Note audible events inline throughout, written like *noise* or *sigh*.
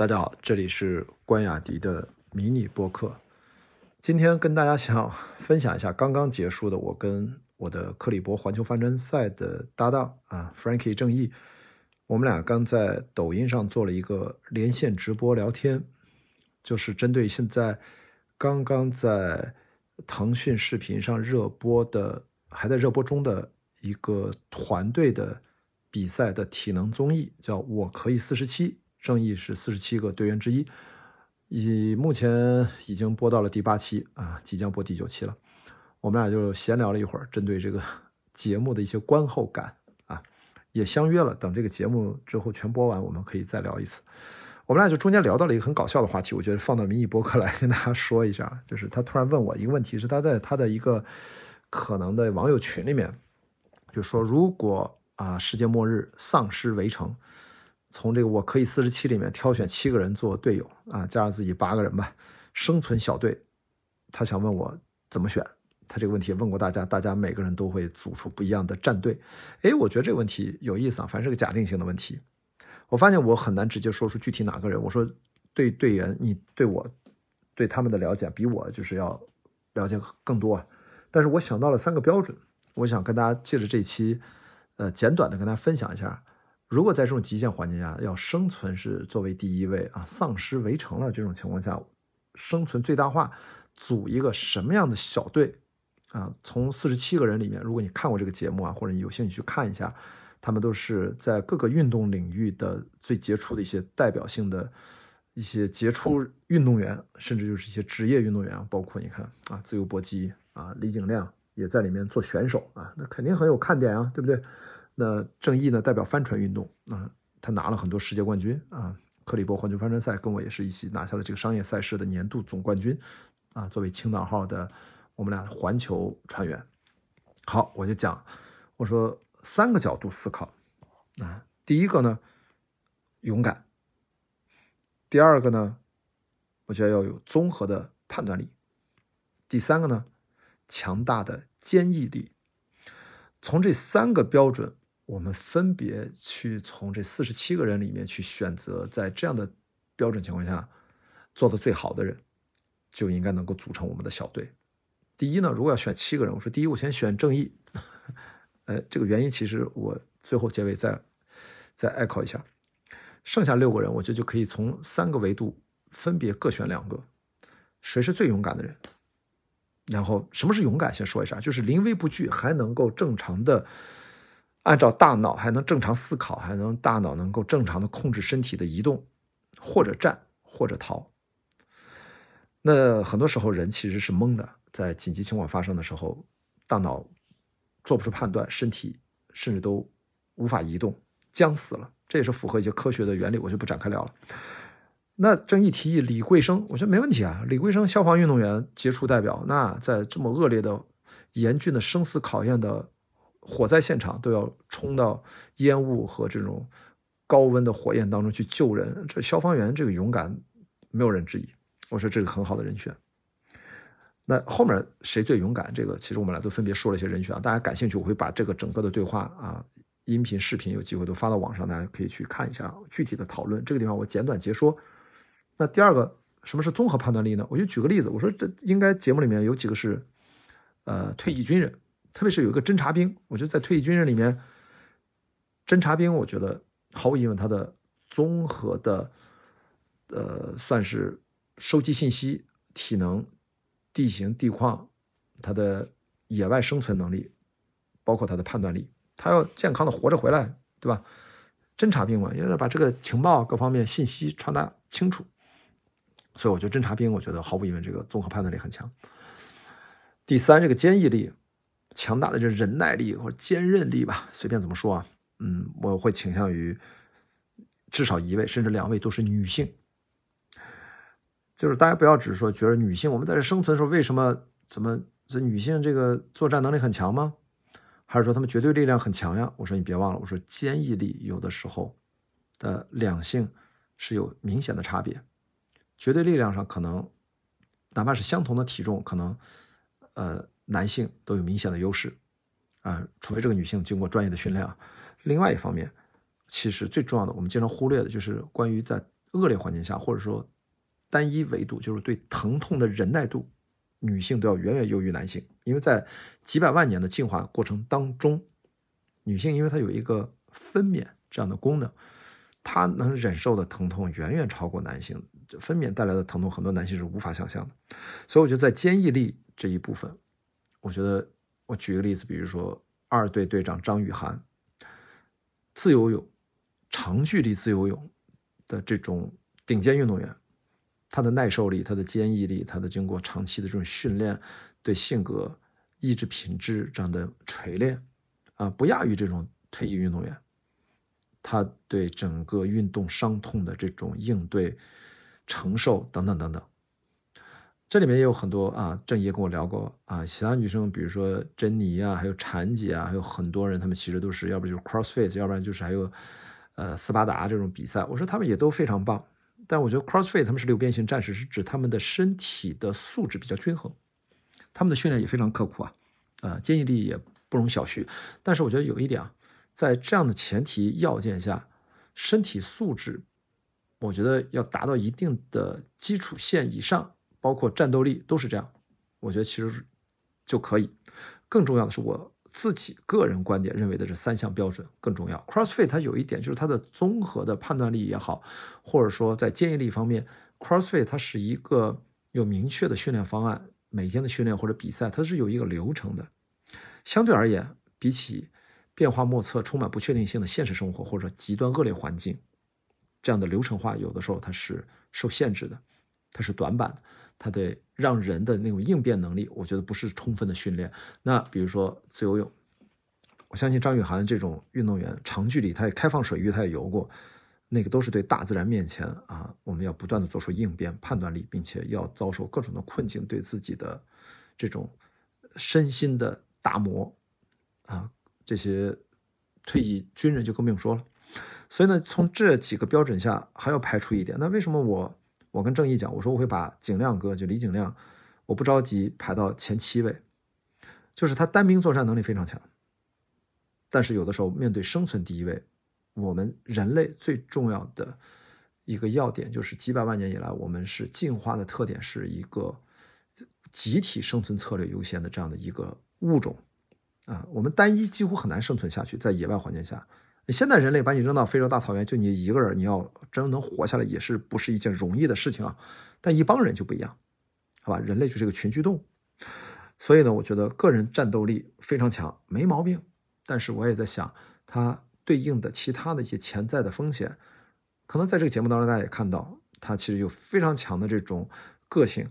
大家好，这里是关雅迪的迷你播客。今天跟大家想分享一下刚刚结束的我跟我的克里伯环球帆船赛的搭档啊，Frankie 正义，我们俩刚在抖音上做了一个连线直播聊天，就是针对现在刚刚在腾讯视频上热播的，还在热播中的一个团队的比赛的体能综艺，叫《我可以四十七》。正义是四十七个队员之一，已目前已经播到了第八期啊，即将播第九期了。我们俩就闲聊了一会儿，针对这个 *laughs* 节目的一些观后感啊，也相约了，等这个节目之后全播完，我们可以再聊一次。我们俩就中间聊到了一个很搞笑的话题，我觉得放到民意播客来跟大家说一下，就是他突然问我一个问题，是他在他的一个可能的网友群里面，就说如果啊世界末日丧尸围城。从这个我可以四十七里面挑选七个人做队友啊，加上自己八个人吧，生存小队。他想问我怎么选，他这个问题问过大家，大家每个人都会组出不一样的战队。哎，我觉得这个问题有意思啊，反正是个假定性的问题。我发现我很难直接说出具体哪个人。我说对队员，你对我对他们的了解比我就是要了解更多啊。但是我想到了三个标准，我想跟大家借着这期，呃，简短的跟大家分享一下。如果在这种极限环境下要生存是作为第一位啊，丧尸围城了这种情况下，生存最大化，组一个什么样的小队啊？从四十七个人里面，如果你看过这个节目啊，或者你有兴趣去看一下，他们都是在各个运动领域的最杰出的一些代表性的一些杰出运动员，甚至就是一些职业运动员，包括你看啊，自由搏击啊，李景亮也在里面做选手啊，那肯定很有看点啊，对不对？那郑义呢？代表帆船运动啊，他拿了很多世界冠军啊。克里伯环球帆船赛跟我也是一起拿下了这个商业赛事的年度总冠军啊。作为青岛号的我们俩环球船员，好，我就讲，我说三个角度思考啊。第一个呢，勇敢；第二个呢，我觉得要有综合的判断力；第三个呢，强大的坚毅力。从这三个标准。我们分别去从这四十七个人里面去选择，在这样的标准情况下做的最好的人，就应该能够组成我们的小队。第一呢，如果要选七个人，我说第一，我先选正义。*laughs* 呃，这个原因其实我最后结尾再再 echo 一下。剩下六个人，我觉得就可以从三个维度分别各选两个，谁是最勇敢的人？然后什么是勇敢？先说一下，就是临危不惧，还能够正常的。按照大脑还能正常思考，还能大脑能够正常的控制身体的移动，或者战或者逃。那很多时候人其实是懵的，在紧急情况发生的时候，大脑做不出判断，身体甚至都无法移动，僵死了。这也是符合一些科学的原理，我就不展开聊了。那正义提议李桂生，我觉得没问题啊。李桂生消防运动员杰出代表，那在这么恶劣的、严峻的生死考验的。火灾现场都要冲到烟雾和这种高温的火焰当中去救人，这消防员这个勇敢，没有人质疑。我说这个很好的人选。那后面谁最勇敢？这个其实我们俩都分别说了一些人选啊，大家感兴趣，我会把这个整个的对话啊，音频、视频有机会都发到网上，大家可以去看一下具体的讨论。这个地方我简短截说。那第二个，什么是综合判断力呢？我就举个例子，我说这应该节目里面有几个是呃退役军人。特别是有一个侦察兵，我觉得在退役军人里面，侦察兵，我觉得毫无疑问，他的综合的，呃，算是收集信息、体能、地形地况，他的野外生存能力，包括他的判断力，他要健康的活着回来，对吧？侦察兵嘛，要把这个情报各方面信息传达清楚，所以我觉得侦察兵，我觉得毫无疑问，这个综合判断力很强。第三，这个坚毅力。强大的这忍耐力或者坚韧力吧，随便怎么说啊，嗯，我会倾向于至少一位甚至两位都是女性，就是大家不要只是说觉得女性我们在这生存的时候为什么怎么这女性这个作战能力很强吗？还是说她们绝对力量很强呀？我说你别忘了，我说坚毅力有的时候的两性是有明显的差别，绝对力量上可能哪怕是相同的体重，可能呃。男性都有明显的优势，啊，除非这个女性经过专业的训练啊。另外一方面，其实最重要的，我们经常忽略的就是关于在恶劣环境下，或者说单一维度，就是对疼痛的忍耐度，女性都要远远优于男性。因为在几百万年的进化过程当中，女性因为她有一个分娩这样的功能，她能忍受的疼痛远远超过男性。分娩带来的疼痛，很多男性是无法想象的。所以我觉得在坚毅力这一部分，我觉得我举个例子，比如说二队队长张雨涵，自由泳、长距离自由泳的这种顶尖运动员，他的耐受力、他的坚毅力、他的经过长期的这种训练，对性格、意志品质这样的锤炼，啊，不亚于这种退役运动员。他对整个运动伤痛的这种应对。承受等等等等，这里面也有很多啊。郑怡跟我聊过啊，其他女生，比如说珍妮啊，还有婵姐啊，还有很多人，他们其实都是要不就是 CrossFit，要不然就是还有呃斯巴达这种比赛。我说他们也都非常棒，但我觉得 CrossFit 他们是六边形战士，是指他们的身体的素质比较均衡，他们的训练也非常刻苦啊，啊，坚毅力也不容小觑。但是我觉得有一点啊，在这样的前提要件下，身体素质。我觉得要达到一定的基础线以上，包括战斗力都是这样。我觉得其实就可以。更重要的是我自己个人观点认为的这三项标准更重要。CrossFit 它有一点就是它的综合的判断力也好，或者说在坚毅力方面，CrossFit 它是一个有明确的训练方案，每天的训练或者比赛它是有一个流程的。相对而言，比起变化莫测、充满不确定性的现实生活或者极端恶劣环境。这样的流程化有的时候它是受限制的，它是短板的，它得让人的那种应变能力，我觉得不是充分的训练。那比如说自由泳，我相信张雨涵这种运动员，长距离他也开放水域他也游过，那个都是对大自然面前啊，我们要不断的做出应变判断力，并且要遭受各种的困境，对自己的这种身心的打磨啊，这些退役军人就更不用说了。所以呢，从这几个标准下还要排除一点。那为什么我我跟郑毅讲，我说我会把景亮哥就李景亮，我不着急排到前七位，就是他单兵作战能力非常强。但是有的时候面对生存第一位，我们人类最重要的一个要点就是几百万年以来，我们是进化的特点是一个集体生存策略优先的这样的一个物种啊，我们单一几乎很难生存下去，在野外环境下。现在人类把你扔到非洲大草原，就你一个人，你要真能活下来，也是不是一件容易的事情啊。但一帮人就不一样，好吧？人类就是个群居动物，所以呢，我觉得个人战斗力非常强，没毛病。但是我也在想，它对应的其他的一些潜在的风险，可能在这个节目当中大家也看到，它其实有非常强的这种个性。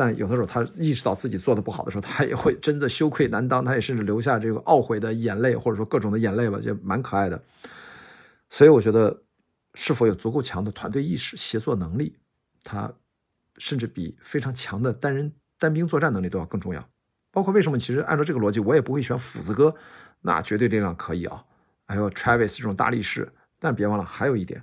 但有的时候，他意识到自己做的不好的时候，他也会真的羞愧难当，他也甚至流下这个懊悔的眼泪，或者说各种的眼泪吧，就蛮可爱的。所以我觉得，是否有足够强的团队意识、协作能力，他甚至比非常强的单人单兵作战能力都要更重要。包括为什么，其实按照这个逻辑，我也不会选斧子哥，那绝对力量可以啊，还有 Travis 这种大力士。但别忘了，还有一点，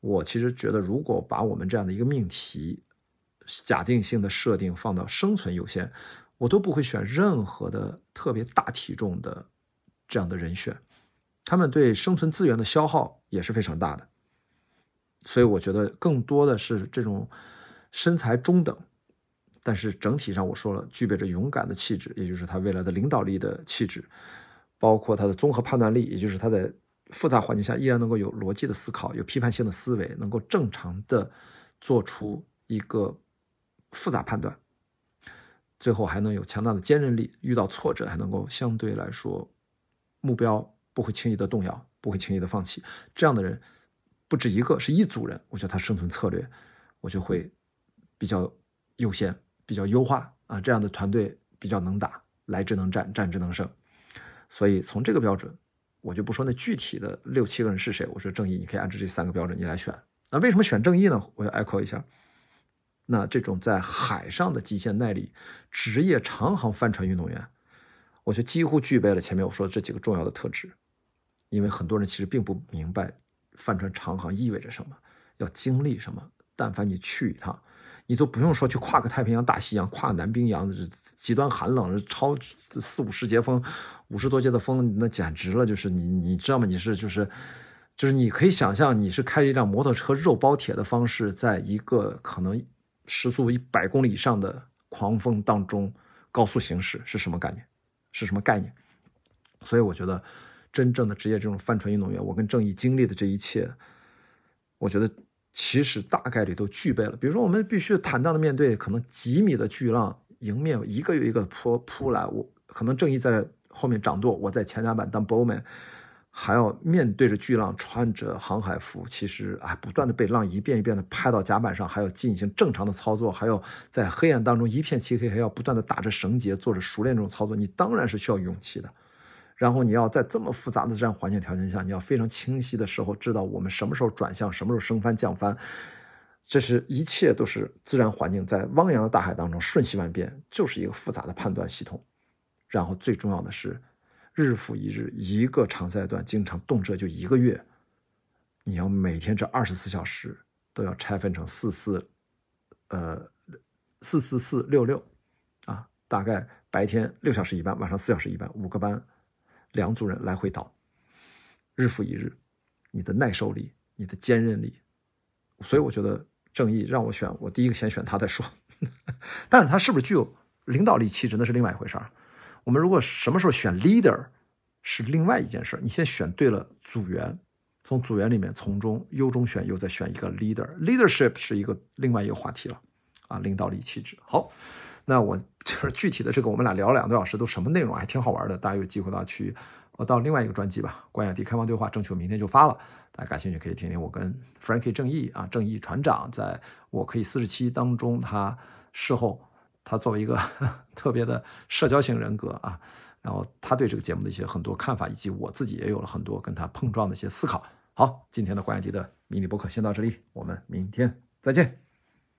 我其实觉得，如果把我们这样的一个命题。假定性的设定放到生存优先，我都不会选任何的特别大体重的这样的人选，他们对生存资源的消耗也是非常大的，所以我觉得更多的是这种身材中等，但是整体上我说了具备着勇敢的气质，也就是他未来的领导力的气质，包括他的综合判断力，也就是他在复杂环境下依然能够有逻辑的思考，有批判性的思维，能够正常的做出一个。复杂判断，最后还能有强大的坚韧力，遇到挫折还能够相对来说，目标不会轻易的动摇，不会轻易的放弃。这样的人不止一个，是一组人。我觉得他生存策略，我就会比较优先，比较优化啊。这样的团队比较能打，来之能战，战之能胜。所以从这个标准，我就不说那具体的六七个人是谁。我说正义，你可以按照这三个标准你来选。那为什么选正义呢？我要 echo 一下。那这种在海上的极限耐力职业长航帆船运动员，我觉得几乎具备了前面我说的这几个重要的特质。因为很多人其实并不明白帆船长航意味着什么，要经历什么。但凡你去一趟，你都不用说去跨个太平洋、大西洋、跨南冰洋，极端寒冷，超四五十节风，五十多节的风，那简直了。就是你，你知道吗？你是就是。就是你可以想象，你是开着一辆摩托车肉包铁的方式，在一个可能时速一百公里以上的狂风当中高速行驶，是什么概念？是什么概念？所以我觉得，真正的职业这种帆船运动员，我跟郑义经历的这一切，我觉得其实大概率都具备了。比如说，我们必须坦荡的面对可能几米的巨浪迎面一个又一个扑扑来，我可能郑义在后面掌舵，我在前甲板当 bowman。还要面对着巨浪，穿着航海服，其实啊，不断的被浪一遍一遍的拍到甲板上，还要进行正常的操作，还要在黑暗当中一片漆黑，还要不断的打着绳结，做着熟练这种操作，你当然是需要勇气的。然后你要在这么复杂的自然环境条件下，你要非常清晰的时候知道我们什么时候转向，什么时候升帆降帆，这是一切都是自然环境在汪洋的大海当中瞬息万变，就是一个复杂的判断系统。然后最重要的是。日复一日，一个长赛段经常动辄就一个月，你要每天这二十四小时都要拆分成四四，呃，四四四六六，啊，大概白天六小时一班，晚上四小时一班，五个班，两组人来回倒，日复一日，你的耐受力，你的坚韧力，所以我觉得正义让我选，我第一个先选他再说，*laughs* 但是他是不是具有领导力气质，那是另外一回事儿。我们如果什么时候选 leader 是另外一件事你先选对了组员，从组员里面从中优中选优，再选一个 leader，leadership 是一个另外一个话题了啊，领导力气质。好，那我就是具体的这个，我们俩聊了两个多小时，都什么内容，还挺好玩的。大家有机会的话去，我，到另外一个专辑吧，关雅迪开放对话，争取明天就发了，大家感兴趣可以听听我跟 Frankie 正义啊，正义船长在我可以四十七当中，他事后。他作为一个 *laughs* 特别的社交型人格啊，然后他对这个节目的一些很多看法，以及我自己也有了很多跟他碰撞的一些思考。好，今天的关雅迪的迷你博客先到这里，我们明天再见。